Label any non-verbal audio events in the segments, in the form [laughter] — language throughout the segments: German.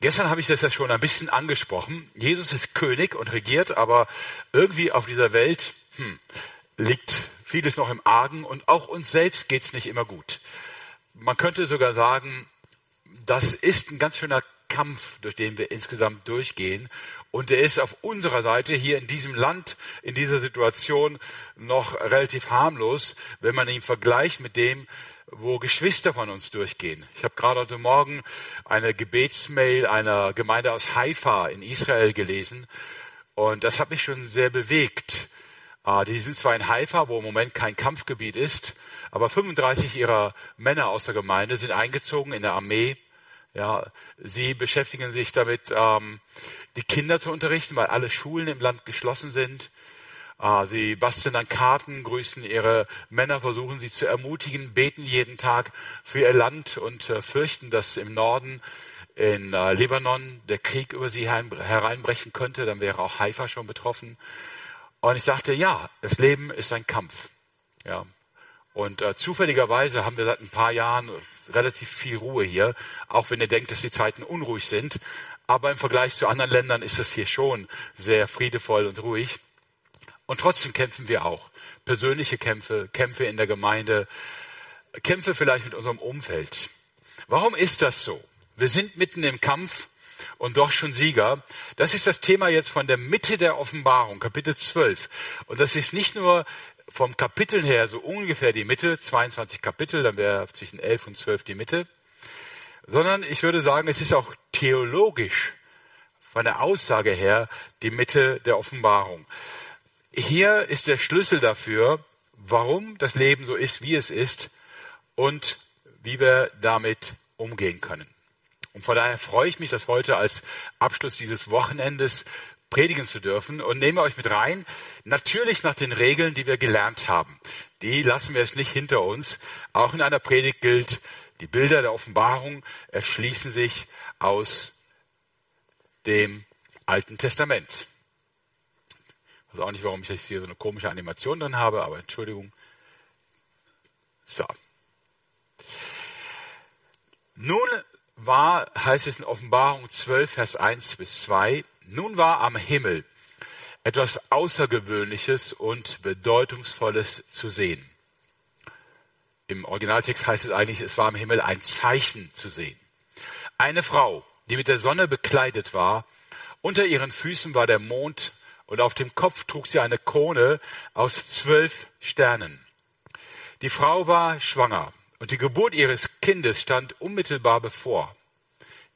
Gestern habe ich das ja schon ein bisschen angesprochen. Jesus ist König und regiert, aber irgendwie auf dieser Welt hm, liegt vieles noch im Argen und auch uns selbst geht es nicht immer gut. Man könnte sogar sagen, das ist ein ganz schöner Kampf, durch den wir insgesamt durchgehen. Und der ist auf unserer Seite hier in diesem Land, in dieser Situation noch relativ harmlos, wenn man ihn vergleicht mit dem, wo Geschwister von uns durchgehen. Ich habe gerade heute Morgen eine Gebetsmail einer Gemeinde aus Haifa in Israel gelesen und das hat mich schon sehr bewegt. Ah, die sind zwar in Haifa, wo im Moment kein Kampfgebiet ist, aber 35 ihrer Männer aus der Gemeinde sind eingezogen in der Armee. Ja, sie beschäftigen sich damit, ähm, die Kinder zu unterrichten, weil alle Schulen im Land geschlossen sind. Ah, sie basteln an Karten, grüßen ihre Männer, versuchen sie zu ermutigen, beten jeden Tag für ihr Land und äh, fürchten, dass im Norden in äh, Libanon der Krieg über sie hereinbrechen könnte. Dann wäre auch Haifa schon betroffen. Und ich dachte, ja, das Leben ist ein Kampf. Ja. Und äh, zufälligerweise haben wir seit ein paar Jahren relativ viel Ruhe hier, auch wenn ihr denkt, dass die Zeiten unruhig sind. Aber im Vergleich zu anderen Ländern ist es hier schon sehr friedevoll und ruhig. Und trotzdem kämpfen wir auch. Persönliche Kämpfe, Kämpfe in der Gemeinde, Kämpfe vielleicht mit unserem Umfeld. Warum ist das so? Wir sind mitten im Kampf und doch schon Sieger. Das ist das Thema jetzt von der Mitte der Offenbarung, Kapitel 12. Und das ist nicht nur vom Kapitel her so ungefähr die Mitte, 22 Kapitel, dann wäre zwischen 11 und 12 die Mitte, sondern ich würde sagen, es ist auch theologisch von der Aussage her die Mitte der Offenbarung hier ist der Schlüssel dafür, warum das Leben so ist, wie es ist und wie wir damit umgehen können. Und von daher freue ich mich, das heute als Abschluss dieses Wochenendes predigen zu dürfen und nehme euch mit rein, natürlich nach den Regeln, die wir gelernt haben. Die lassen wir jetzt nicht hinter uns. Auch in einer Predigt gilt, die Bilder der Offenbarung erschließen sich aus dem Alten Testament. Weiß auch nicht, warum ich jetzt hier so eine komische Animation drin habe, aber Entschuldigung. So. Nun war, heißt es in Offenbarung 12, Vers 1 bis 2, nun war am Himmel etwas Außergewöhnliches und Bedeutungsvolles zu sehen. Im Originaltext heißt es eigentlich, es war am Himmel ein Zeichen zu sehen. Eine Frau, die mit der Sonne bekleidet war, unter ihren Füßen war der Mond und auf dem Kopf trug sie eine Krone aus zwölf Sternen. Die Frau war schwanger und die Geburt ihres Kindes stand unmittelbar bevor.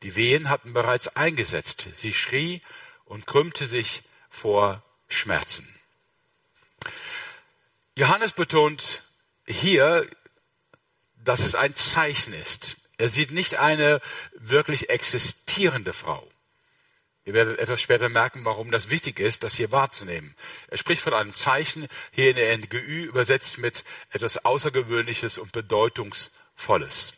Die Wehen hatten bereits eingesetzt. Sie schrie und krümmte sich vor Schmerzen. Johannes betont hier, dass es ein Zeichen ist. Er sieht nicht eine wirklich existierende Frau. Ihr werdet etwas später merken, warum das wichtig ist, das hier wahrzunehmen. Er spricht von einem Zeichen, hier in der NGÜ übersetzt mit etwas Außergewöhnliches und Bedeutungsvolles.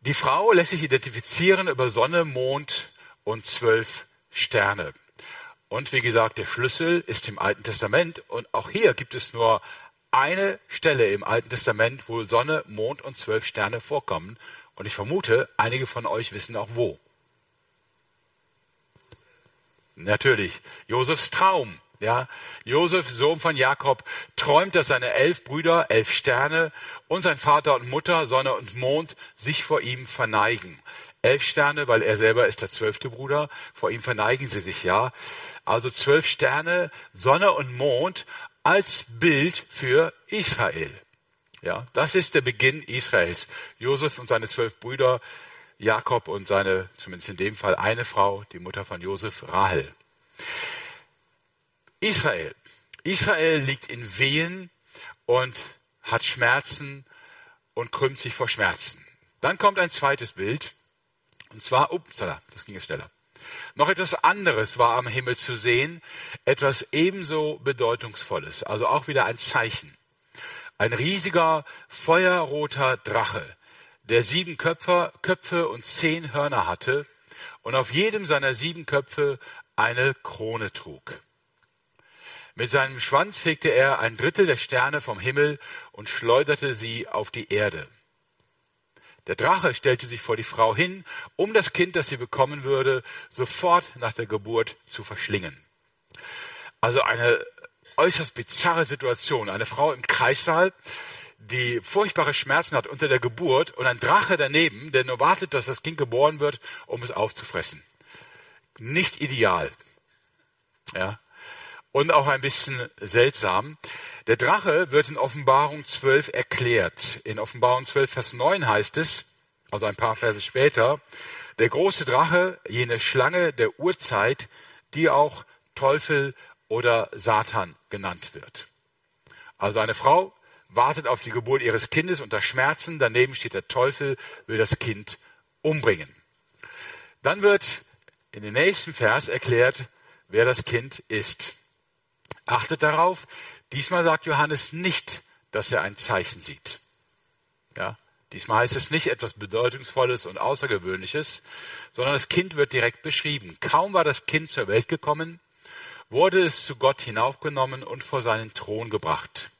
Die Frau lässt sich identifizieren über Sonne, Mond und zwölf Sterne. Und wie gesagt, der Schlüssel ist im Alten Testament. Und auch hier gibt es nur eine Stelle im Alten Testament, wo Sonne, Mond und zwölf Sterne vorkommen. Und ich vermute, einige von euch wissen auch wo. Natürlich, Josefs Traum. Ja, Josef, Sohn von Jakob, träumt, dass seine elf Brüder, elf Sterne und sein Vater und Mutter, Sonne und Mond sich vor ihm verneigen. Elf Sterne, weil er selber ist der zwölfte Bruder, vor ihm verneigen sie sich ja. Also zwölf Sterne, Sonne und Mond als Bild für Israel. Ja, das ist der Beginn Israels. Josef und seine zwölf Brüder Jakob und seine, zumindest in dem Fall eine Frau, die Mutter von Josef, Rahel. Israel. Israel liegt in Wehen und hat Schmerzen und krümmt sich vor Schmerzen. Dann kommt ein zweites Bild, und zwar, upsala, das ging jetzt schneller. Noch etwas anderes war am Himmel zu sehen, etwas ebenso bedeutungsvolles, also auch wieder ein Zeichen. Ein riesiger, feuerroter Drache, der sieben Köpfe, Köpfe und zehn Hörner hatte und auf jedem seiner sieben Köpfe eine Krone trug. Mit seinem Schwanz fegte er ein Drittel der Sterne vom Himmel und schleuderte sie auf die Erde. Der Drache stellte sich vor die Frau hin, um das Kind, das sie bekommen würde, sofort nach der Geburt zu verschlingen. Also eine äußerst bizarre Situation. Eine Frau im Kreissaal, die furchtbare Schmerzen hat unter der Geburt und ein Drache daneben, der nur wartet, dass das Kind geboren wird, um es aufzufressen. Nicht ideal. Ja. Und auch ein bisschen seltsam. Der Drache wird in Offenbarung 12 erklärt. In Offenbarung 12, Vers 9 heißt es, also ein paar Verse später, der große Drache, jene Schlange der Urzeit, die auch Teufel oder Satan genannt wird. Also eine Frau wartet auf die Geburt ihres Kindes unter Schmerzen, daneben steht der Teufel, will das Kind umbringen. Dann wird in dem nächsten Vers erklärt, wer das Kind ist. Achtet darauf, diesmal sagt Johannes nicht, dass er ein Zeichen sieht. Ja, diesmal heißt es nicht etwas Bedeutungsvolles und Außergewöhnliches, sondern das Kind wird direkt beschrieben. Kaum war das Kind zur Welt gekommen, wurde es zu Gott hinaufgenommen und vor seinen Thron gebracht.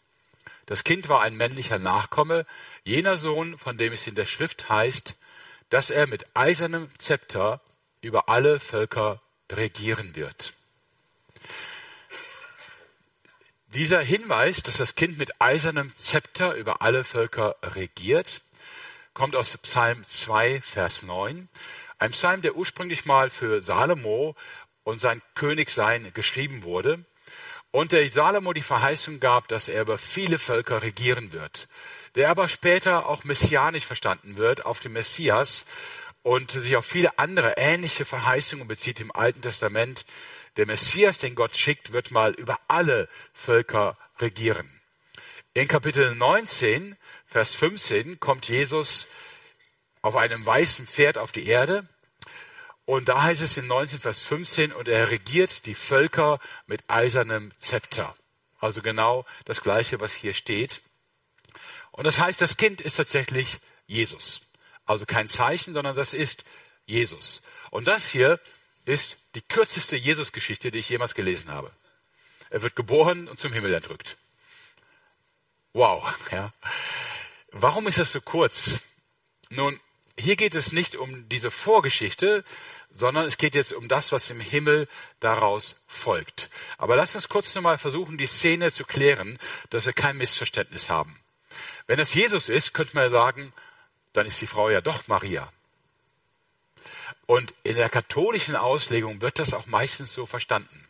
Das Kind war ein männlicher Nachkomme, jener Sohn, von dem es in der Schrift heißt, dass er mit eisernem Zepter über alle Völker regieren wird. Dieser Hinweis, dass das Kind mit eisernem Zepter über alle Völker regiert, kommt aus Psalm 2, Vers 9. Ein Psalm, der ursprünglich mal für Salomo und sein Königsein geschrieben wurde. Und der Salomo die Verheißung gab, dass er über viele Völker regieren wird. Der aber später auch messianisch verstanden wird auf den Messias und sich auf viele andere ähnliche Verheißungen bezieht im Alten Testament. Der Messias, den Gott schickt, wird mal über alle Völker regieren. In Kapitel 19, Vers 15 kommt Jesus auf einem weißen Pferd auf die Erde und da heißt es in 19 Vers 15, und er regiert die Völker mit eisernem Zepter. Also genau das Gleiche, was hier steht. Und das heißt, das Kind ist tatsächlich Jesus. Also kein Zeichen, sondern das ist Jesus. Und das hier ist die kürzeste Jesus-Geschichte, die ich jemals gelesen habe. Er wird geboren und zum Himmel entrückt. Wow, [laughs] ja. Warum ist das so kurz? Nun, hier geht es nicht um diese Vorgeschichte, sondern es geht jetzt um das, was im Himmel daraus folgt. Aber lass uns kurz nochmal versuchen, die Szene zu klären, dass wir kein Missverständnis haben. Wenn es Jesus ist, könnte man ja sagen, dann ist die Frau ja doch Maria. Und in der katholischen Auslegung wird das auch meistens so verstanden.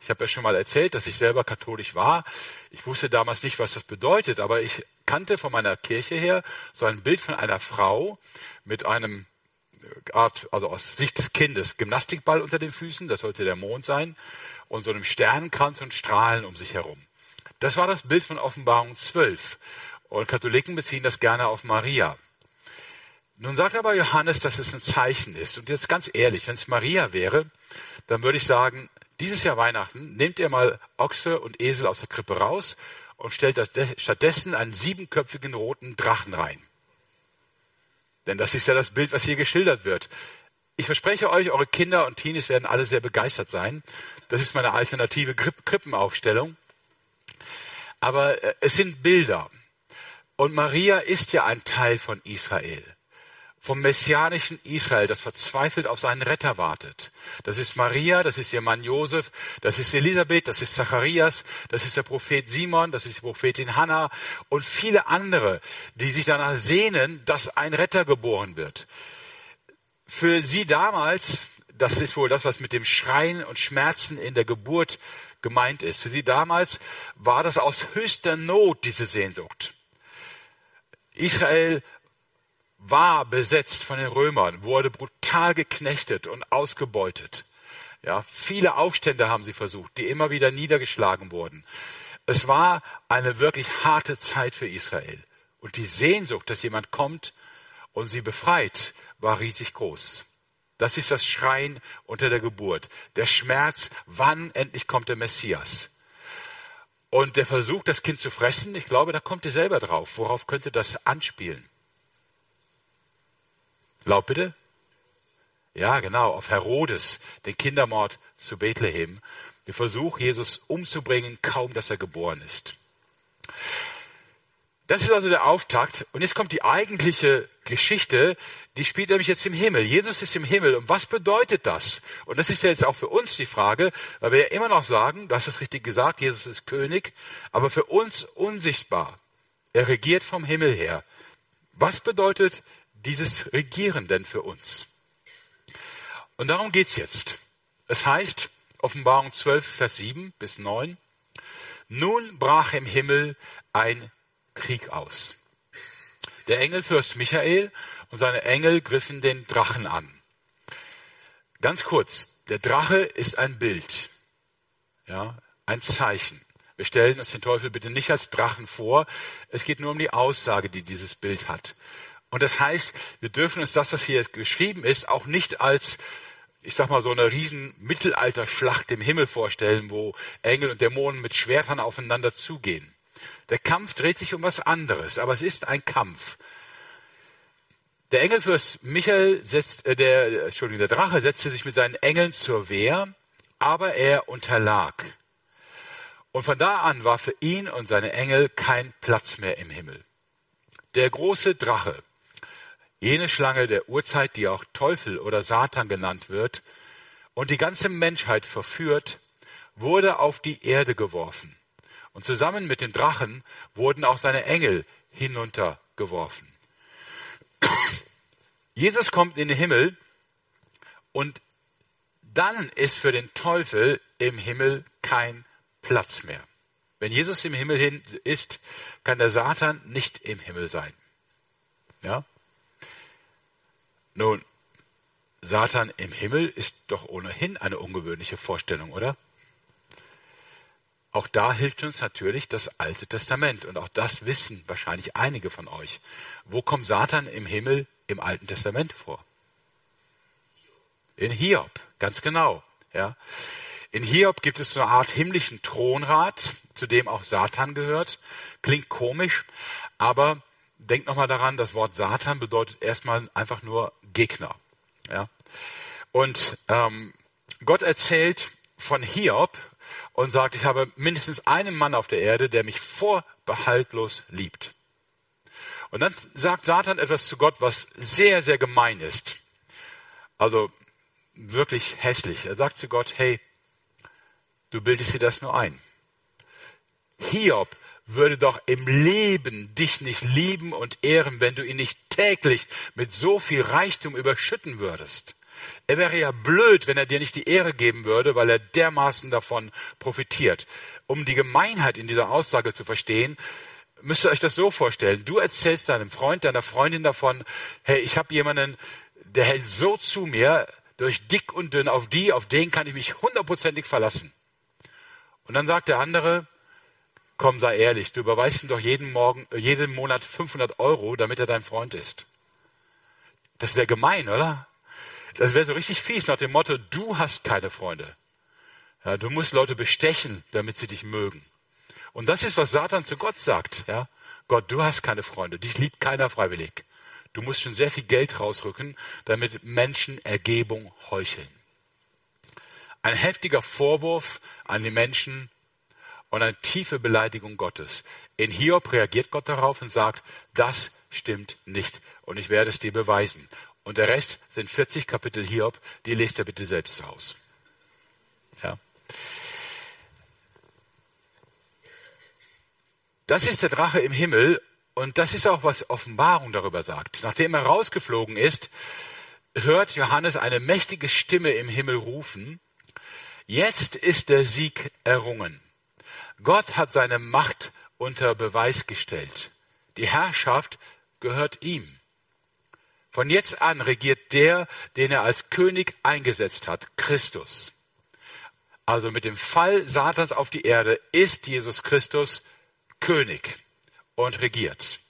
Ich habe ja schon mal erzählt, dass ich selber katholisch war. Ich wusste damals nicht, was das bedeutet, aber ich kannte von meiner Kirche her so ein Bild von einer Frau mit einem Art, also aus Sicht des Kindes, Gymnastikball unter den Füßen, das sollte der Mond sein, und so einem Sternenkranz und Strahlen um sich herum. Das war das Bild von Offenbarung 12. Und Katholiken beziehen das gerne auf Maria. Nun sagt aber Johannes, dass es ein Zeichen ist. Und jetzt ganz ehrlich, wenn es Maria wäre, dann würde ich sagen, dieses Jahr Weihnachten nehmt ihr mal Ochse und Esel aus der Krippe raus und stellt stattdessen einen siebenköpfigen roten Drachen rein. Denn das ist ja das Bild, was hier geschildert wird. Ich verspreche euch, eure Kinder und Teenies werden alle sehr begeistert sein. Das ist meine alternative Krippenaufstellung. Aber äh, es sind Bilder. Und Maria ist ja ein Teil von Israel vom messianischen Israel, das verzweifelt auf seinen Retter wartet. Das ist Maria, das ist ihr Mann Josef, das ist Elisabeth, das ist Zacharias, das ist der Prophet Simon, das ist die Prophetin Hannah und viele andere, die sich danach sehnen, dass ein Retter geboren wird. Für sie damals, das ist wohl das, was mit dem Schreien und Schmerzen in der Geburt gemeint ist. Für sie damals war das aus höchster Not diese Sehnsucht. Israel war besetzt von den Römern, wurde brutal geknechtet und ausgebeutet. Ja, viele Aufstände haben sie versucht, die immer wieder niedergeschlagen wurden. Es war eine wirklich harte Zeit für Israel. Und die Sehnsucht, dass jemand kommt und sie befreit, war riesig groß. Das ist das Schreien unter der Geburt. Der Schmerz, wann endlich kommt der Messias. Und der Versuch, das Kind zu fressen, ich glaube, da kommt ihr selber drauf. Worauf könnte das anspielen? Laut bitte? Ja, genau, auf Herodes, den Kindermord zu Bethlehem. Der Versuch, Jesus umzubringen, kaum dass er geboren ist. Das ist also der Auftakt. Und jetzt kommt die eigentliche Geschichte, die spielt nämlich jetzt im Himmel. Jesus ist im Himmel. Und was bedeutet das? Und das ist ja jetzt auch für uns die Frage, weil wir ja immer noch sagen, du hast es richtig gesagt, Jesus ist König, aber für uns unsichtbar. Er regiert vom Himmel her. Was bedeutet dieses Regieren denn für uns? Und darum geht's jetzt. Es heißt, Offenbarung 12, Vers 7 bis 9, nun brach im Himmel ein Krieg aus. Der Engelfürst Michael und seine Engel griffen den Drachen an. Ganz kurz, der Drache ist ein Bild, ja, ein Zeichen. Wir stellen uns den Teufel bitte nicht als Drachen vor. Es geht nur um die Aussage, die dieses Bild hat. Und das heißt, wir dürfen uns das, was hier geschrieben ist, auch nicht als ich sag mal, so eine riesen Mittelalterschlacht im Himmel vorstellen, wo Engel und Dämonen mit Schwertern aufeinander zugehen. Der Kampf dreht sich um was anderes, aber es ist ein Kampf. Der Engelfürst Michael setzt, äh, der, Entschuldigung, der Drache setzte sich mit seinen Engeln zur Wehr, aber er unterlag. Und von da an war für ihn und seine Engel kein Platz mehr im Himmel. Der große Drache, jene Schlange der Urzeit, die auch Teufel oder Satan genannt wird, und die ganze Menschheit verführt, wurde auf die Erde geworfen. Und zusammen mit den Drachen wurden auch seine Engel hinuntergeworfen. [coughs] Jesus kommt in den Himmel und dann ist für den Teufel im Himmel kein Platz mehr. Wenn Jesus im Himmel ist, kann der Satan nicht im Himmel sein. Ja? Nun, Satan im Himmel ist doch ohnehin eine ungewöhnliche Vorstellung, oder? Auch da hilft uns natürlich das Alte Testament. Und auch das wissen wahrscheinlich einige von euch. Wo kommt Satan im Himmel im Alten Testament vor? In Hiob, ganz genau. Ja. In Hiob gibt es so eine Art himmlischen Thronrat, zu dem auch Satan gehört. Klingt komisch, aber denkt nochmal daran, das Wort Satan bedeutet erstmal einfach nur Gegner. Ja? Und ähm, Gott erzählt von Hiob und sagt, ich habe mindestens einen Mann auf der Erde, der mich vorbehaltlos liebt. Und dann sagt Satan etwas zu Gott, was sehr, sehr gemein ist. Also wirklich hässlich. Er sagt zu Gott, hey, du bildest dir das nur ein. Hiob würde doch im Leben dich nicht lieben und ehren, wenn du ihn nicht täglich mit so viel Reichtum überschütten würdest. Er wäre ja blöd, wenn er dir nicht die Ehre geben würde, weil er dermaßen davon profitiert. Um die Gemeinheit in dieser Aussage zu verstehen, müsst ihr euch das so vorstellen. Du erzählst deinem Freund, deiner Freundin davon, hey, ich habe jemanden, der hält so zu mir, durch dick und dünn, auf die, auf den kann ich mich hundertprozentig verlassen. Und dann sagt der andere, Komm, sei ehrlich, du überweist ihm doch jeden Morgen, äh, jeden Monat 500 Euro, damit er dein Freund ist. Das wäre gemein, oder? Das wäre so richtig fies nach dem Motto, du hast keine Freunde. Ja, du musst Leute bestechen, damit sie dich mögen. Und das ist, was Satan zu Gott sagt. Ja? Gott, du hast keine Freunde, dich liebt keiner freiwillig. Du musst schon sehr viel Geld rausrücken, damit Menschen Ergebung heucheln. Ein heftiger Vorwurf an die Menschen, und eine tiefe Beleidigung Gottes. In Hiob reagiert Gott darauf und sagt, das stimmt nicht und ich werde es dir beweisen. Und der Rest sind 40 Kapitel Hiob, die lest er bitte selbst aus. Ja. Das ist der Drache im Himmel und das ist auch, was Offenbarung darüber sagt. Nachdem er rausgeflogen ist, hört Johannes eine mächtige Stimme im Himmel rufen, jetzt ist der Sieg errungen. Gott hat seine Macht unter Beweis gestellt. Die Herrschaft gehört ihm. Von jetzt an regiert der, den er als König eingesetzt hat, Christus. Also mit dem Fall Satans auf die Erde ist Jesus Christus König und regiert.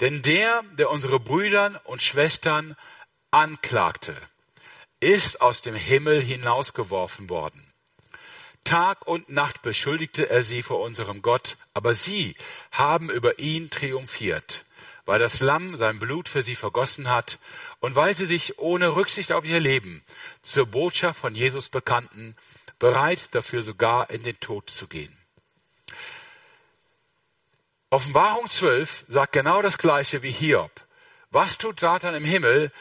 Denn der, der unsere Brüder und Schwestern anklagte, ist aus dem Himmel hinausgeworfen worden. Tag und Nacht beschuldigte er sie vor unserem Gott, aber sie haben über ihn triumphiert, weil das Lamm sein Blut für sie vergossen hat und weil sie sich ohne Rücksicht auf ihr Leben zur Botschaft von Jesus bekannten, bereit dafür sogar in den Tod zu gehen. Offenbarung 12 sagt genau das Gleiche wie Hiob. Was tut Satan im Himmel?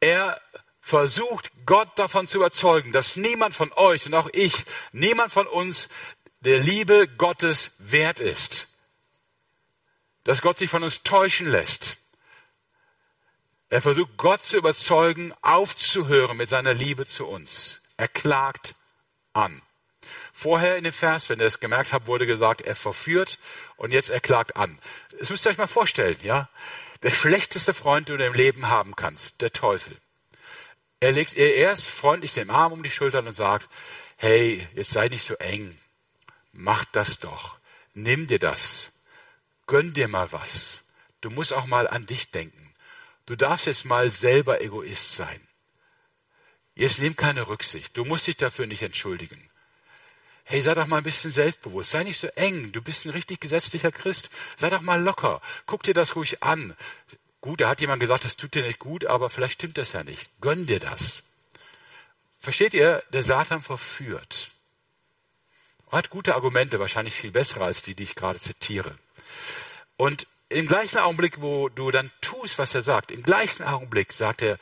Er versucht, Gott davon zu überzeugen, dass niemand von euch und auch ich, niemand von uns der Liebe Gottes wert ist. Dass Gott sich von uns täuschen lässt. Er versucht, Gott zu überzeugen, aufzuhören mit seiner Liebe zu uns. Er klagt an. Vorher in dem Vers, wenn ihr es gemerkt habt, wurde gesagt, er verführt und jetzt er klagt an. Das müsst ihr euch mal vorstellen, ja? Der schlechteste Freund, den du im Leben haben kannst, der Teufel. Er legt ihr erst freundlich den Arm um die Schultern und sagt, hey, jetzt sei nicht so eng. Mach das doch. Nimm dir das. Gönn dir mal was. Du musst auch mal an dich denken. Du darfst jetzt mal selber Egoist sein. Jetzt nimm keine Rücksicht. Du musst dich dafür nicht entschuldigen. Hey, sei doch mal ein bisschen selbstbewusst. Sei nicht so eng. Du bist ein richtig gesetzlicher Christ. Sei doch mal locker. Guck dir das ruhig an. Gut, da hat jemand gesagt, das tut dir nicht gut, aber vielleicht stimmt das ja nicht. Gönn dir das. Versteht ihr? Der Satan verführt. Er hat gute Argumente, wahrscheinlich viel bessere als die, die ich gerade zitiere. Und im gleichen Augenblick, wo du dann tust, was er sagt, im gleichen Augenblick sagt er,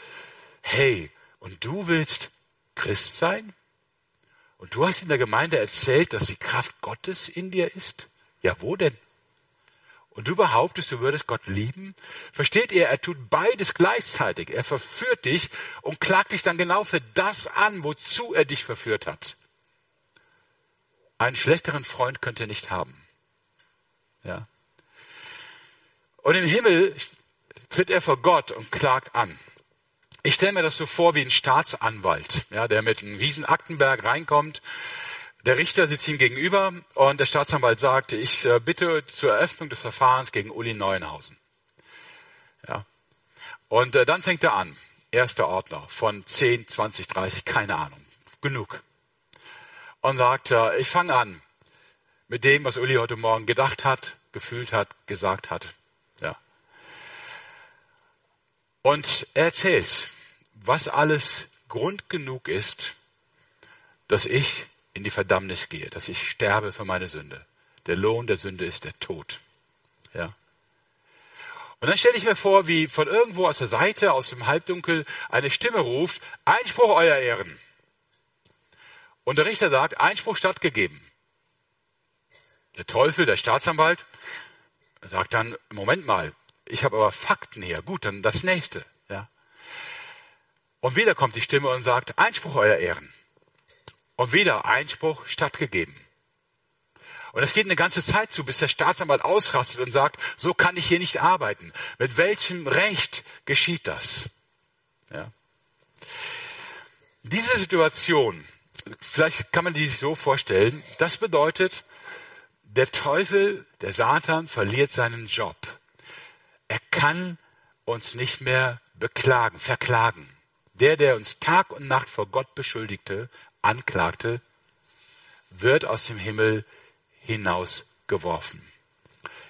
hey, und du willst Christ sein? Und du hast in der Gemeinde erzählt, dass die Kraft Gottes in dir ist? Ja, wo denn? Und du behauptest, du würdest Gott lieben? Versteht ihr, er tut beides gleichzeitig. Er verführt dich und klagt dich dann genau für das an, wozu er dich verführt hat. Einen schlechteren Freund könnt ihr nicht haben. Ja. Und im Himmel tritt er vor Gott und klagt an. Ich stelle mir das so vor wie ein Staatsanwalt, ja, der mit einem riesen Aktenberg reinkommt. Der Richter sitzt ihm gegenüber und der Staatsanwalt sagt, ich äh, bitte zur Eröffnung des Verfahrens gegen Uli Neuenhausen. Ja. Und äh, dann fängt er an. Erster Ordner von 10, 20, 30, keine Ahnung. Genug. Und sagt, äh, ich fange an mit dem, was Uli heute Morgen gedacht hat, gefühlt hat, gesagt hat. Ja. Und er erzählt, was alles Grund genug ist, dass ich in die Verdammnis gehe, dass ich sterbe für meine Sünde. Der Lohn der Sünde ist der Tod. Ja. Und dann stelle ich mir vor, wie von irgendwo aus der Seite, aus dem Halbdunkel, eine Stimme ruft, Einspruch, Euer Ehren. Und der Richter sagt, Einspruch stattgegeben. Der Teufel, der Staatsanwalt, sagt dann, Moment mal, ich habe aber Fakten hier. Gut, dann das nächste. Ja. Und wieder kommt die Stimme und sagt, Einspruch, Euer Ehren. Und wieder Einspruch stattgegeben. Und das geht eine ganze Zeit zu, bis der Staatsanwalt ausrastet und sagt, so kann ich hier nicht arbeiten. Mit welchem Recht geschieht das? Ja. Diese Situation, vielleicht kann man die sich so vorstellen, das bedeutet, der Teufel, der Satan verliert seinen Job. Er kann uns nicht mehr beklagen, verklagen. Der, der uns Tag und Nacht vor Gott beschuldigte, anklagte, wird aus dem Himmel hinausgeworfen.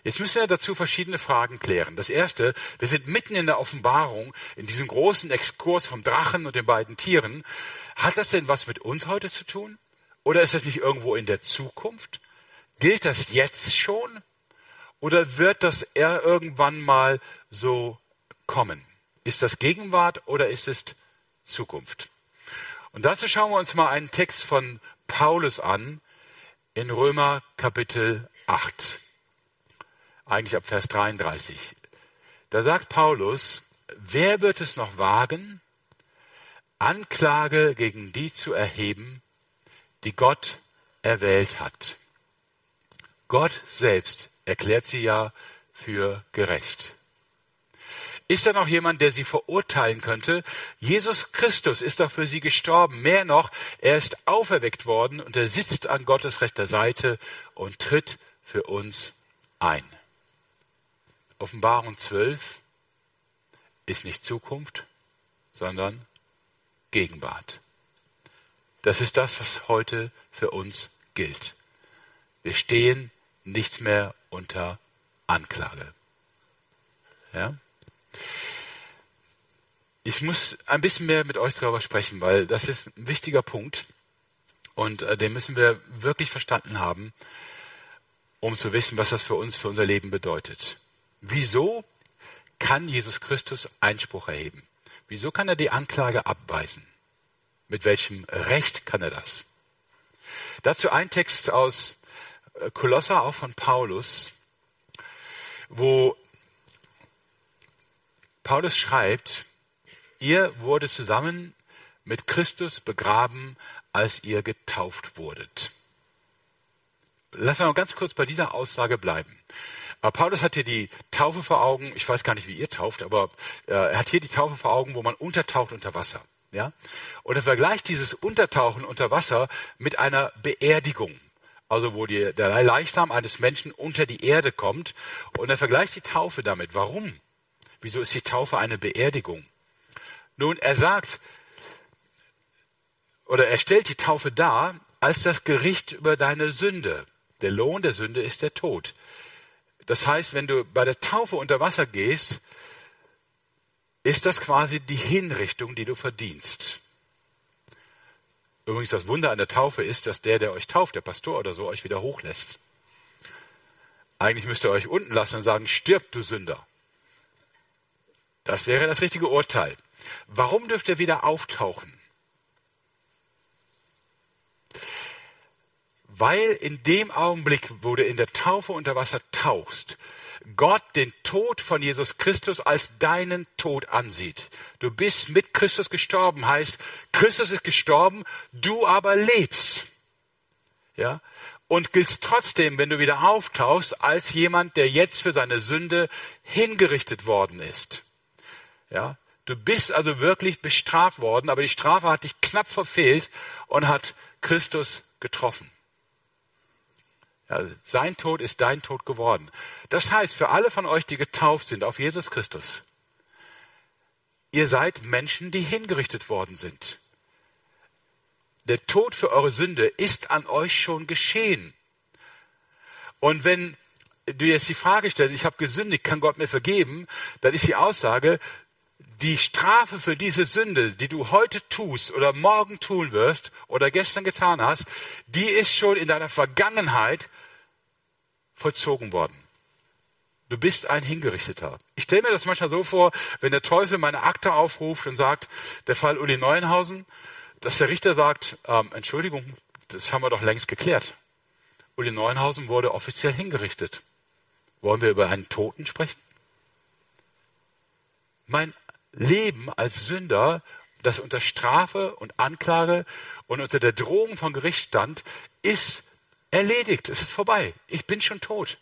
Jetzt müssen wir dazu verschiedene Fragen klären. Das erste, wir sind mitten in der Offenbarung, in diesem großen Exkurs vom Drachen und den beiden Tieren. Hat das denn was mit uns heute zu tun? Oder ist das nicht irgendwo in der Zukunft? Gilt das jetzt schon? Oder wird das eher irgendwann mal so kommen? Ist das Gegenwart oder ist es Zukunft? Und dazu schauen wir uns mal einen Text von Paulus an in Römer Kapitel 8. Eigentlich ab Vers 33. Da sagt Paulus, wer wird es noch wagen, Anklage gegen die zu erheben, die Gott erwählt hat? Gott selbst erklärt sie ja für gerecht. Ist da noch jemand, der sie verurteilen könnte? Jesus Christus ist doch für sie gestorben. Mehr noch, er ist auferweckt worden und er sitzt an Gottes rechter Seite und tritt für uns ein. Offenbarung 12 ist nicht Zukunft, sondern Gegenwart. Das ist das, was heute für uns gilt. Wir stehen nicht mehr unter Anklage. Ja? Ich muss ein bisschen mehr mit euch darüber sprechen, weil das ist ein wichtiger Punkt und äh, den müssen wir wirklich verstanden haben. um zu wissen, was das für uns, für unser Leben bedeutet. Wieso kann Jesus Christus Einspruch erheben? Wieso kann er die Anklage abweisen? Mit welchem Recht kann er das? Dazu ein Text aus äh, Kolosser, auch von Paulus, wo Paulus schreibt, ihr wurde zusammen mit Christus begraben, als ihr getauft wurdet. Wir mal ganz kurz bei dieser Aussage bleiben. Äh, Paulus hat hier die Taufe vor Augen. Ich weiß gar nicht, wie ihr tauft, aber äh, er hat hier die Taufe vor Augen, wo man untertaucht unter Wasser. Ja? Und er vergleicht dieses Untertauchen unter Wasser mit einer Beerdigung. Also wo die, der Leichnam eines Menschen unter die Erde kommt. Und er vergleicht die Taufe damit. Warum? Wieso ist die Taufe eine Beerdigung? Nun, er sagt, oder er stellt die Taufe dar als das Gericht über deine Sünde. Der Lohn der Sünde ist der Tod. Das heißt, wenn du bei der Taufe unter Wasser gehst, ist das quasi die Hinrichtung, die du verdienst. Übrigens, das Wunder an der Taufe ist, dass der, der euch tauft, der Pastor oder so, euch wieder hochlässt. Eigentlich müsst ihr euch unten lassen und sagen, stirb, du Sünder. Das wäre das richtige Urteil. Warum dürft ihr wieder auftauchen? Weil in dem Augenblick, wo du in der Taufe unter Wasser tauchst, Gott den Tod von Jesus Christus als deinen Tod ansieht. Du bist mit Christus gestorben, heißt, Christus ist gestorben, du aber lebst. Ja? Und giltst trotzdem, wenn du wieder auftauchst, als jemand, der jetzt für seine Sünde hingerichtet worden ist. Ja? Du bist also wirklich bestraft worden, aber die Strafe hat dich knapp verfehlt und hat Christus getroffen. Ja, sein Tod ist dein Tod geworden. Das heißt, für alle von euch, die getauft sind auf Jesus Christus, ihr seid Menschen, die hingerichtet worden sind. Der Tod für eure Sünde ist an euch schon geschehen. Und wenn du jetzt die Frage stellst, ich habe gesündigt, kann Gott mir vergeben, dann ist die Aussage, die Strafe für diese Sünde, die du heute tust oder morgen tun wirst oder gestern getan hast, die ist schon in deiner Vergangenheit vollzogen worden. Du bist ein Hingerichteter. Ich stelle mir das manchmal so vor, wenn der Teufel meine Akte aufruft und sagt, der Fall Uli Neuenhausen, dass der Richter sagt, ähm, Entschuldigung, das haben wir doch längst geklärt. Uli Neuenhausen wurde offiziell hingerichtet. Wollen wir über einen Toten sprechen? Mein Leben als Sünder, das unter Strafe und Anklage und unter der Drohung von Gericht stand, ist erledigt. Es ist vorbei. Ich bin schon tot.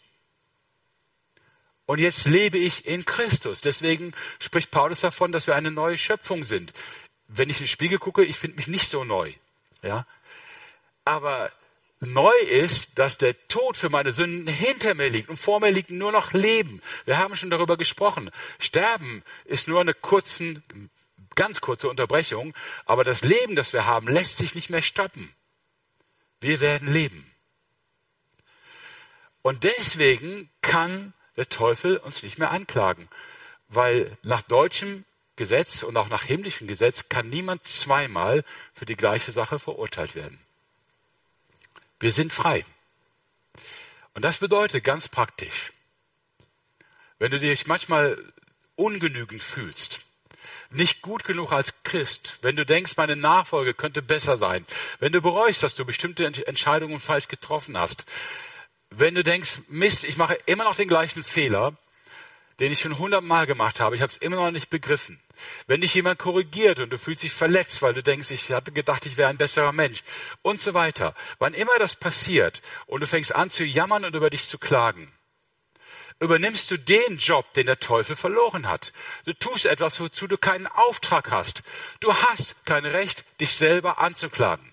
Und jetzt lebe ich in Christus. Deswegen spricht Paulus davon, dass wir eine neue Schöpfung sind. Wenn ich in den Spiegel gucke, ich finde mich nicht so neu. Ja? Aber neu ist, dass der Tod für meine Sünden hinter mir liegt und vor mir liegt nur noch Leben. Wir haben schon darüber gesprochen. Sterben ist nur eine kurzen, ganz kurze Unterbrechung, aber das Leben, das wir haben, lässt sich nicht mehr stoppen. Wir werden leben. Und deswegen kann der Teufel uns nicht mehr anklagen, weil nach deutschem Gesetz und auch nach himmlischem Gesetz kann niemand zweimal für die gleiche Sache verurteilt werden. Wir sind frei. Und das bedeutet ganz praktisch, wenn du dich manchmal ungenügend fühlst, nicht gut genug als Christ, wenn du denkst, meine Nachfolge könnte besser sein, wenn du bereust, dass du bestimmte Entscheidungen falsch getroffen hast, wenn du denkst, Mist, ich mache immer noch den gleichen Fehler, den ich schon hundertmal gemacht habe, ich habe es immer noch nicht begriffen. Wenn dich jemand korrigiert und du fühlst dich verletzt, weil du denkst, ich hatte gedacht, ich wäre ein besserer Mensch und so weiter. Wann immer das passiert und du fängst an zu jammern und über dich zu klagen, übernimmst du den Job, den der Teufel verloren hat. Du tust etwas, wozu du keinen Auftrag hast. Du hast kein Recht, dich selber anzuklagen.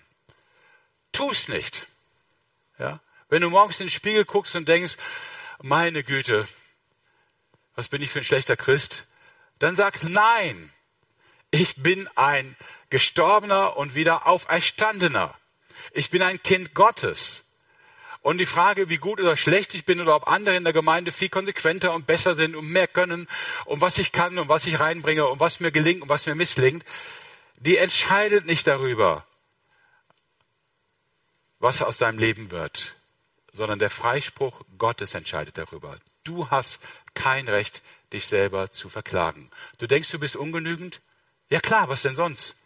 Tust nicht. Ja? Wenn du morgens in den Spiegel guckst und denkst, meine Güte, was bin ich für ein schlechter Christ, dann sag nein, ich bin ein gestorbener und wieder auferstandener. Ich bin ein Kind Gottes. Und die Frage, wie gut oder schlecht ich bin oder ob andere in der Gemeinde viel konsequenter und besser sind und mehr können und was ich kann und was ich reinbringe und was mir gelingt und was mir misslingt, die entscheidet nicht darüber, was aus deinem Leben wird. sondern der Freispruch Gottes entscheidet darüber. Du hast kein Recht, dich selber zu verklagen. Du denkst, du bist ungenügend? Ja klar, was denn sonst?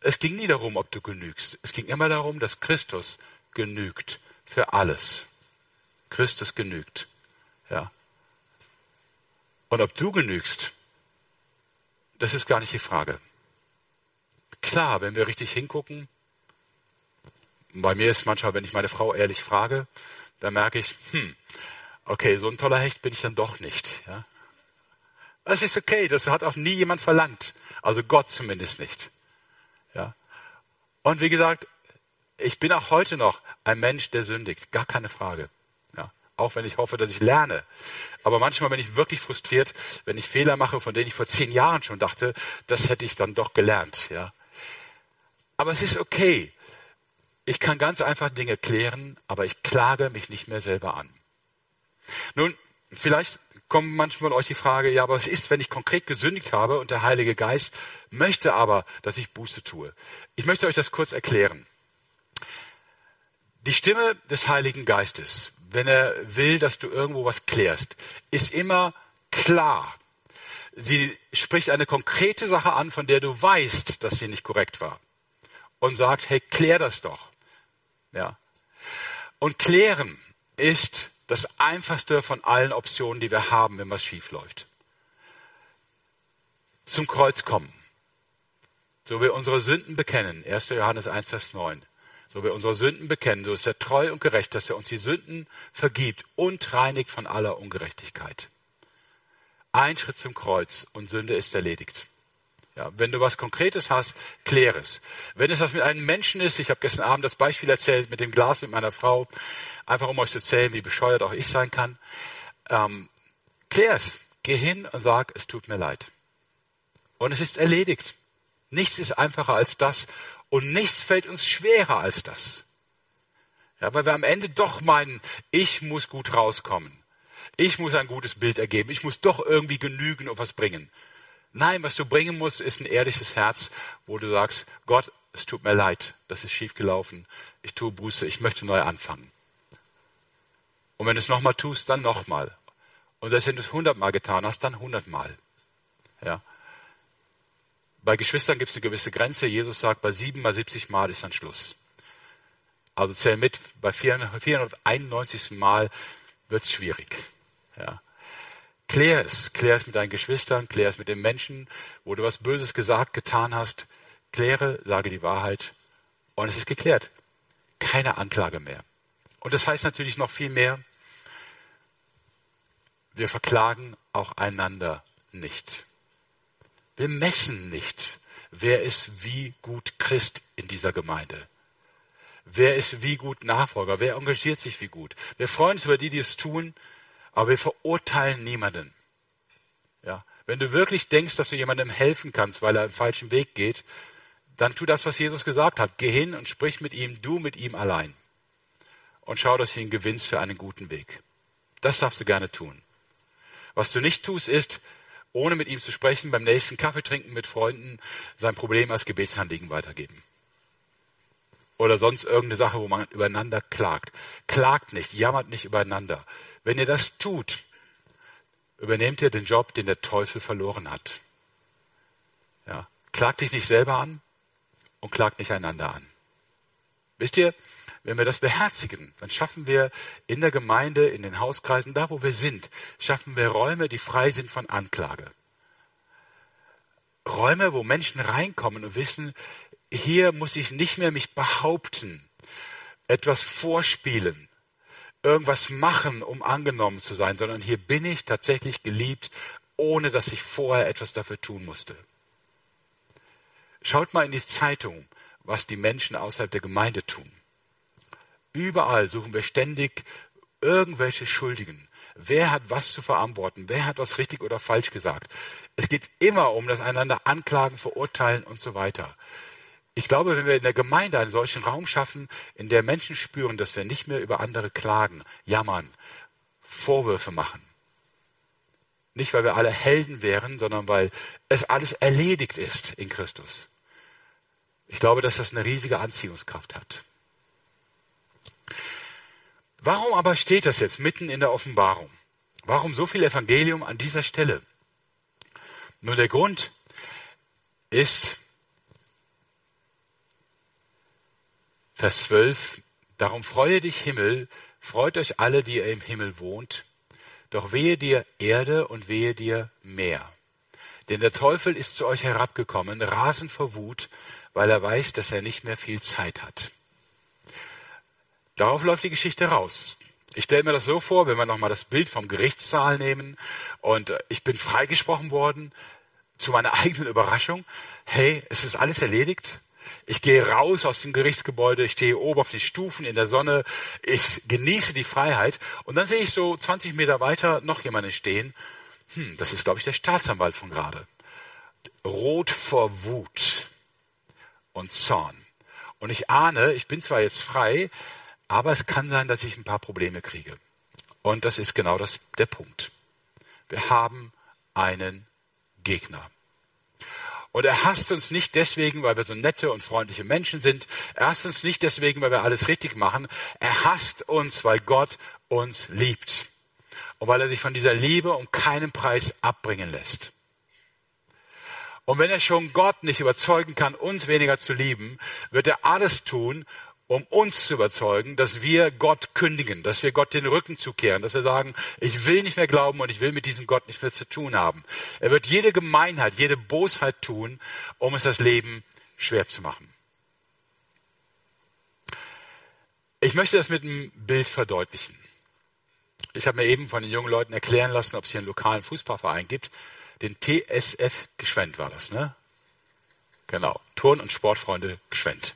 Es ging nie darum, ob du genügst. Es ging immer darum, dass Christus genügt für alles. Christus genügt. Ja. Und ob du genügst, das ist gar nicht die Frage. Klar, wenn wir richtig hingucken, bei mir ist manchmal, wenn ich meine Frau ehrlich frage, dann merke ich, hm, okay, so ein toller Hecht bin ich dann doch nicht. Ja? Das ist okay, das hat auch nie jemand verlangt. Also Gott zumindest nicht. Ja? Und wie gesagt, ich bin auch heute noch ein Mensch, der sündigt. Gar keine Frage. Ja? Auch wenn ich hoffe, dass ich lerne. Aber manchmal bin ich wirklich frustriert, wenn ich Fehler mache, von denen ich vor zehn Jahren schon dachte, das hätte ich dann doch gelernt. Ja? Aber es ist okay. Ich kann ganz einfach Dinge klären, aber ich klage mich nicht mehr selber an. Nun, vielleicht kommt manchmal euch die Frage, ja, aber was ist, wenn ich konkret gesündigt habe und der Heilige Geist möchte aber, dass ich Buße tue? Ich möchte euch das kurz erklären. Die Stimme des Heiligen Geistes, wenn er will, dass du irgendwo was klärst, ist immer klar. Sie spricht eine konkrete Sache an, von der du weißt, dass sie nicht korrekt war. Und sagt, hey, klär das doch. Ja. Und klären ist das einfachste von allen Optionen, die wir haben, wenn was schief läuft. Zum Kreuz kommen. So wir unsere Sünden bekennen. 1. Johannes 1, Vers 9. So wir unsere Sünden bekennen, so ist er treu und gerecht, dass er uns die Sünden vergibt und reinigt von aller Ungerechtigkeit. Ein Schritt zum Kreuz und Sünde ist erledigt. Ja, wenn du was Konkretes hast, klär es. Wenn es was mit einem Menschen ist, ich habe gestern Abend das Beispiel erzählt mit dem Glas mit meiner Frau, einfach um euch zu erzählen, wie bescheuert auch ich sein kann. Ähm, klär es. Geh hin und sag, es tut mir leid. Und es ist erledigt. Nichts ist einfacher als das und nichts fällt uns schwerer als das. Ja, weil wir am Ende doch meinen, ich muss gut rauskommen. Ich muss ein gutes Bild ergeben. Ich muss doch irgendwie genügen und was bringen. Nein, was du bringen musst, ist ein ehrliches Herz, wo du sagst, Gott, es tut mir leid, das ist schiefgelaufen. Ich tue Buße, ich möchte neu anfangen. Und wenn du es nochmal tust, dann nochmal. Und selbst wenn du es hundertmal getan hast, dann hundertmal. Ja. Bei Geschwistern gibt es eine gewisse Grenze. Jesus sagt, bei sieben mal 70 Mal ist dann Schluss. Also zähl mit, bei 491. Mal wird es schwierig. Ja. Klär es. Klär es mit deinen Geschwistern, klär es mit den Menschen, wo du was Böses gesagt, getan hast. Kläre, sage die Wahrheit. Und es ist geklärt. Keine Anklage mehr. Und das heißt natürlich noch viel mehr. Wir verklagen auch einander nicht. Wir messen nicht, wer ist wie gut Christ in dieser Gemeinde. Wer ist wie gut Nachfolger? Wer engagiert sich wie gut? Wir freuen uns über die, die es tun. Aber wir verurteilen niemanden. Ja. Wenn du wirklich denkst, dass du jemandem helfen kannst, weil er einen falschen Weg geht, dann tu das, was Jesus gesagt hat. Geh hin und sprich mit ihm, du mit ihm allein. Und schau, dass du ihn gewinnst für einen guten Weg. Das darfst du gerne tun. Was du nicht tust, ist, ohne mit ihm zu sprechen, beim nächsten Kaffee trinken mit Freunden sein Problem als Gebetsanliegen weitergeben. Oder sonst irgendeine Sache, wo man übereinander klagt. Klagt nicht, jammert nicht übereinander. Wenn ihr das tut, übernehmt ihr den Job, den der Teufel verloren hat. Ja. Klagt dich nicht selber an und klagt nicht einander an. Wisst ihr, wenn wir das beherzigen, dann schaffen wir in der Gemeinde, in den Hauskreisen, da wo wir sind, schaffen wir Räume, die frei sind von Anklage. Räume, wo Menschen reinkommen und wissen, hier muss ich nicht mehr mich behaupten, etwas vorspielen, irgendwas machen, um angenommen zu sein, sondern hier bin ich tatsächlich geliebt, ohne dass ich vorher etwas dafür tun musste. Schaut mal in die Zeitung, was die Menschen außerhalb der Gemeinde tun. Überall suchen wir ständig irgendwelche Schuldigen. Wer hat was zu verantworten? Wer hat was richtig oder falsch gesagt? Es geht immer um das einander anklagen, verurteilen und so weiter. Ich glaube, wenn wir in der Gemeinde einen solchen Raum schaffen, in der Menschen spüren, dass wir nicht mehr über andere klagen, jammern, Vorwürfe machen. Nicht, weil wir alle Helden wären, sondern weil es alles erledigt ist in Christus. Ich glaube, dass das eine riesige Anziehungskraft hat. Warum aber steht das jetzt mitten in der Offenbarung? Warum so viel Evangelium an dieser Stelle? Nur der Grund ist Vers 12, darum freue dich Himmel, freut euch alle, die ihr im Himmel wohnt, doch wehe dir Erde und wehe dir Meer. Denn der Teufel ist zu euch herabgekommen, rasend vor Wut, weil er weiß, dass er nicht mehr viel Zeit hat. Darauf läuft die Geschichte raus. Ich stelle mir das so vor, wenn wir nochmal das Bild vom Gerichtssaal nehmen und ich bin freigesprochen worden, zu meiner [laughs] eigenen Überraschung, hey, es ist alles erledigt. Ich gehe raus aus dem Gerichtsgebäude, ich stehe oben auf den Stufen in der Sonne, ich genieße die Freiheit und dann sehe ich so 20 Meter weiter noch jemanden stehen. Hm, das ist, glaube ich, der Staatsanwalt von gerade. Rot vor Wut und Zorn. Und ich ahne, ich bin zwar jetzt frei, aber es kann sein, dass ich ein paar Probleme kriege. Und das ist genau das, der Punkt. Wir haben einen Gegner. Und er hasst uns nicht deswegen, weil wir so nette und freundliche Menschen sind. Er hasst uns nicht deswegen, weil wir alles richtig machen. Er hasst uns, weil Gott uns liebt. Und weil er sich von dieser Liebe um keinen Preis abbringen lässt. Und wenn er schon Gott nicht überzeugen kann, uns weniger zu lieben, wird er alles tun, um uns zu überzeugen, dass wir Gott kündigen, dass wir Gott den Rücken zukehren, dass wir sagen, ich will nicht mehr glauben und ich will mit diesem Gott nichts mehr zu tun haben. Er wird jede Gemeinheit, jede Bosheit tun, um uns das Leben schwer zu machen. Ich möchte das mit einem Bild verdeutlichen. Ich habe mir eben von den jungen Leuten erklären lassen, ob es hier einen lokalen Fußballverein gibt. Den TSF Geschwend war das, ne? Genau. Turn- und Sportfreunde Geschwend.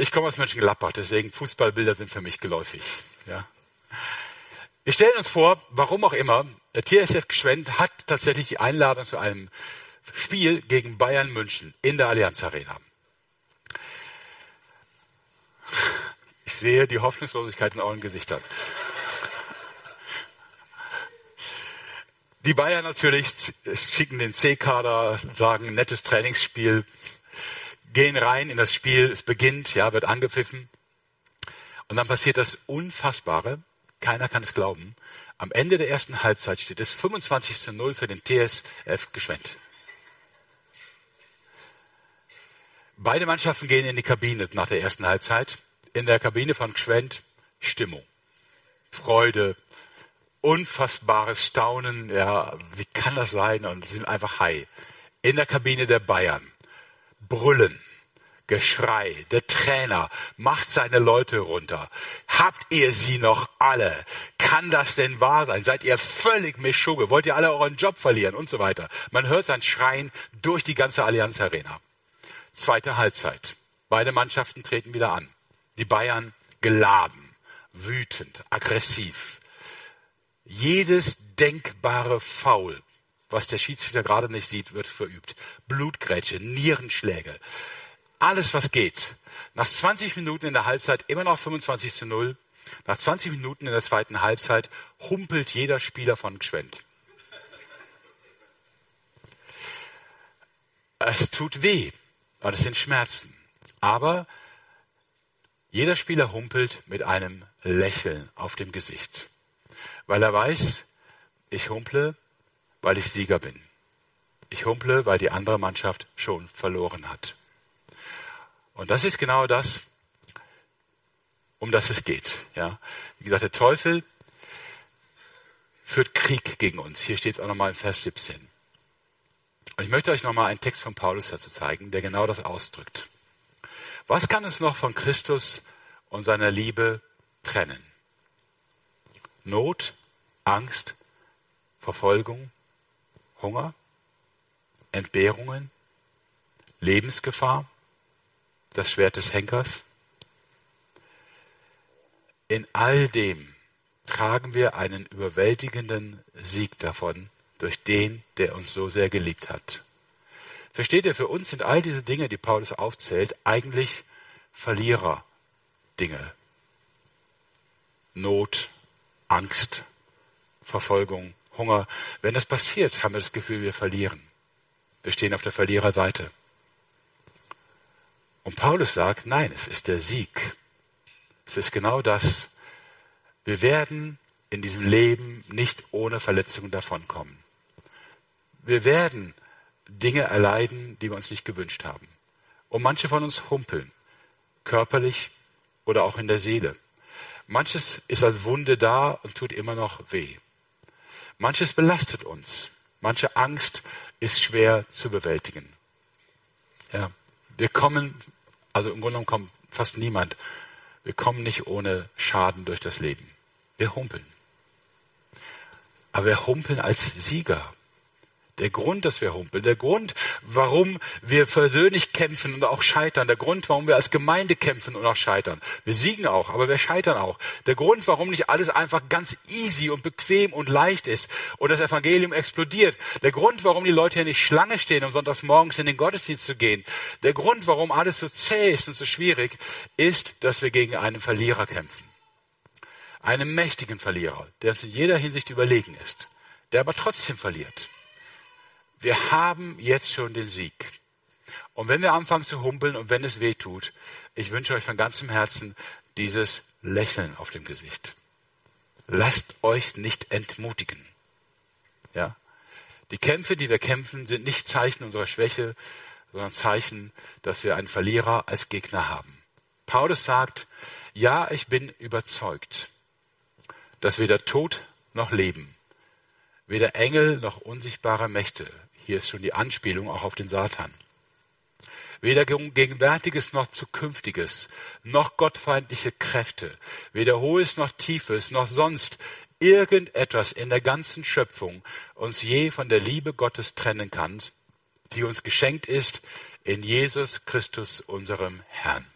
Ich komme aus Mönchengladbach, deswegen Fußballbilder sind für mich geläufig. Ja. Wir stellen uns vor, warum auch immer, der TSF Gschwend hat tatsächlich die Einladung zu einem Spiel gegen Bayern München in der Allianz Arena. Ich sehe die Hoffnungslosigkeit in euren Gesichtern. Die Bayern natürlich schicken den C-Kader, sagen nettes Trainingsspiel, gehen rein in das Spiel, es beginnt, ja, wird angepfiffen. Und dann passiert das Unfassbare. Keiner kann es glauben. Am Ende der ersten Halbzeit steht es 25 zu 0 für den TSF Geschwend. Beide Mannschaften gehen in die Kabine nach der ersten Halbzeit. In der Kabine von Gschwend Stimmung, Freude, unfassbares Staunen. Ja, wie kann das sein? Und sie sind einfach high. In der Kabine der Bayern Brüllen, Geschrei. Der Trainer macht seine Leute runter. Habt ihr sie noch alle? Kann das denn wahr sein? Seid ihr völlig Mischugge? Wollt ihr alle euren Job verlieren? Und so weiter. Man hört sein Schreien durch die ganze Allianz Arena. Zweite Halbzeit. Beide Mannschaften treten wieder an. Die Bayern geladen, wütend, aggressiv. Jedes denkbare Foul was der Schiedsrichter gerade nicht sieht, wird verübt. Blutgrätsche, Nierenschläge. Alles, was geht. Nach 20 Minuten in der Halbzeit immer noch 25 zu 0. Nach 20 Minuten in der zweiten Halbzeit humpelt jeder Spieler von Gschwend. Es tut weh, weil es sind Schmerzen. Aber jeder Spieler humpelt mit einem Lächeln auf dem Gesicht, weil er weiß, ich humple, weil ich Sieger bin. Ich humple, weil die andere Mannschaft schon verloren hat. Und das ist genau das, um das es geht. Ja. Wie gesagt, der Teufel führt Krieg gegen uns. Hier steht es auch nochmal in Vers 17. Und ich möchte euch nochmal einen Text von Paulus dazu zeigen, der genau das ausdrückt. Was kann uns noch von Christus und seiner Liebe trennen? Not, Angst, Verfolgung, Hunger, Entbehrungen, Lebensgefahr, das Schwert des Henkers. In all dem tragen wir einen überwältigenden Sieg davon durch den, der uns so sehr geliebt hat. Versteht ihr, für uns sind all diese Dinge, die Paulus aufzählt, eigentlich Verlierer-Dinge. Not, Angst, Verfolgung, Hunger. Wenn das passiert, haben wir das Gefühl, wir verlieren. Wir stehen auf der Verliererseite. Und Paulus sagt, nein, es ist der Sieg. Es ist genau das. Wir werden in diesem Leben nicht ohne Verletzungen davonkommen. Wir werden Dinge erleiden, die wir uns nicht gewünscht haben. Und manche von uns humpeln, körperlich oder auch in der Seele. Manches ist als Wunde da und tut immer noch weh. Manches belastet uns. Manche Angst ist schwer zu bewältigen. Ja, wir kommen, also im Grunde genommen kommt fast niemand, wir kommen nicht ohne Schaden durch das Leben. Wir humpeln. Aber wir humpeln als Sieger. Der Grund, dass wir humpeln, der Grund, warum wir persönlich kämpfen und auch scheitern, der Grund, warum wir als Gemeinde kämpfen und auch scheitern. Wir siegen auch, aber wir scheitern auch. Der Grund, warum nicht alles einfach ganz easy und bequem und leicht ist und das Evangelium explodiert. Der Grund, warum die Leute hier nicht Schlange stehen, um sonntags morgens in den Gottesdienst zu gehen. Der Grund, warum alles so zäh ist und so schwierig, ist, dass wir gegen einen Verlierer kämpfen einem mächtigen Verlierer, der uns in jeder Hinsicht überlegen ist, der aber trotzdem verliert. Wir haben jetzt schon den Sieg. Und wenn wir anfangen zu humpeln und wenn es weh tut, ich wünsche euch von ganzem Herzen dieses Lächeln auf dem Gesicht. Lasst euch nicht entmutigen. Ja? Die Kämpfe, die wir kämpfen, sind nicht Zeichen unserer Schwäche, sondern Zeichen, dass wir einen Verlierer als Gegner haben. Paulus sagt, ja, ich bin überzeugt, dass weder Tod noch Leben, weder Engel noch unsichtbare Mächte, hier ist schon die Anspielung auch auf den Satan, weder Gegenwärtiges noch Zukünftiges, noch gottfeindliche Kräfte, weder Hohes noch Tiefes, noch sonst irgendetwas in der ganzen Schöpfung uns je von der Liebe Gottes trennen kann, die uns geschenkt ist in Jesus Christus, unserem Herrn.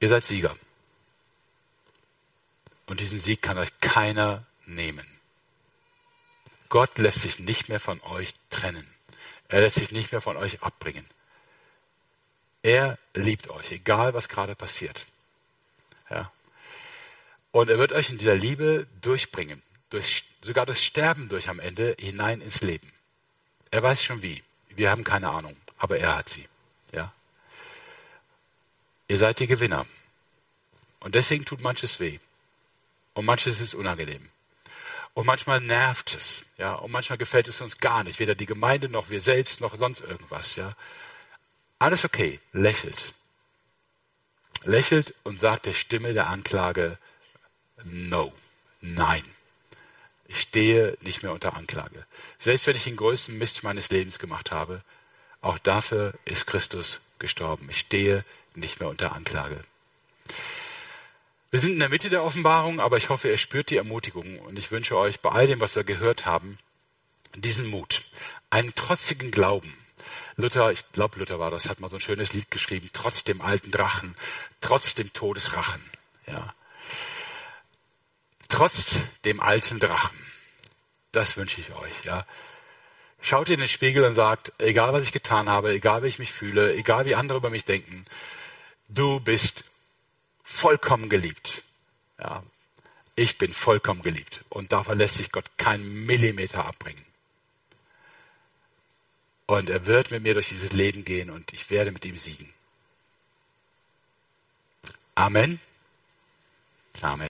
Ihr seid Sieger. Und diesen Sieg kann euch keiner nehmen. Gott lässt sich nicht mehr von euch trennen. Er lässt sich nicht mehr von euch abbringen. Er liebt euch, egal was gerade passiert. Ja. Und er wird euch in dieser Liebe durchbringen, durch, sogar das Sterben durch am Ende hinein ins Leben. Er weiß schon wie. Wir haben keine Ahnung, aber er hat sie. Ja. Ihr seid die Gewinner. Und deswegen tut manches weh. Und manches ist unangenehm. Und manchmal nervt es, ja, und manchmal gefällt es uns gar nicht, weder die Gemeinde noch wir selbst noch sonst irgendwas, ja. Alles okay, lächelt. Lächelt und sagt der Stimme der Anklage, no, nein. Ich stehe nicht mehr unter Anklage. Selbst wenn ich den größten Mist meines Lebens gemacht habe, auch dafür ist Christus gestorben. Ich stehe nicht mehr unter Anklage. Wir sind in der Mitte der Offenbarung, aber ich hoffe, ihr spürt die Ermutigung und ich wünsche euch bei all dem, was wir gehört haben, diesen Mut, einen trotzigen Glauben. Luther, ich glaube Luther war das, hat mal so ein schönes Lied geschrieben, trotz dem alten Drachen, trotz dem Todesrachen, ja. Trotz dem alten Drachen. Das wünsche ich euch, ja. Schaut in den Spiegel und sagt, egal was ich getan habe, egal wie ich mich fühle, egal wie andere über mich denken, du bist vollkommen geliebt. Ja, ich bin vollkommen geliebt. Und davon lässt sich Gott keinen Millimeter abbringen. Und er wird mit mir durch dieses Leben gehen und ich werde mit ihm siegen. Amen. Amen.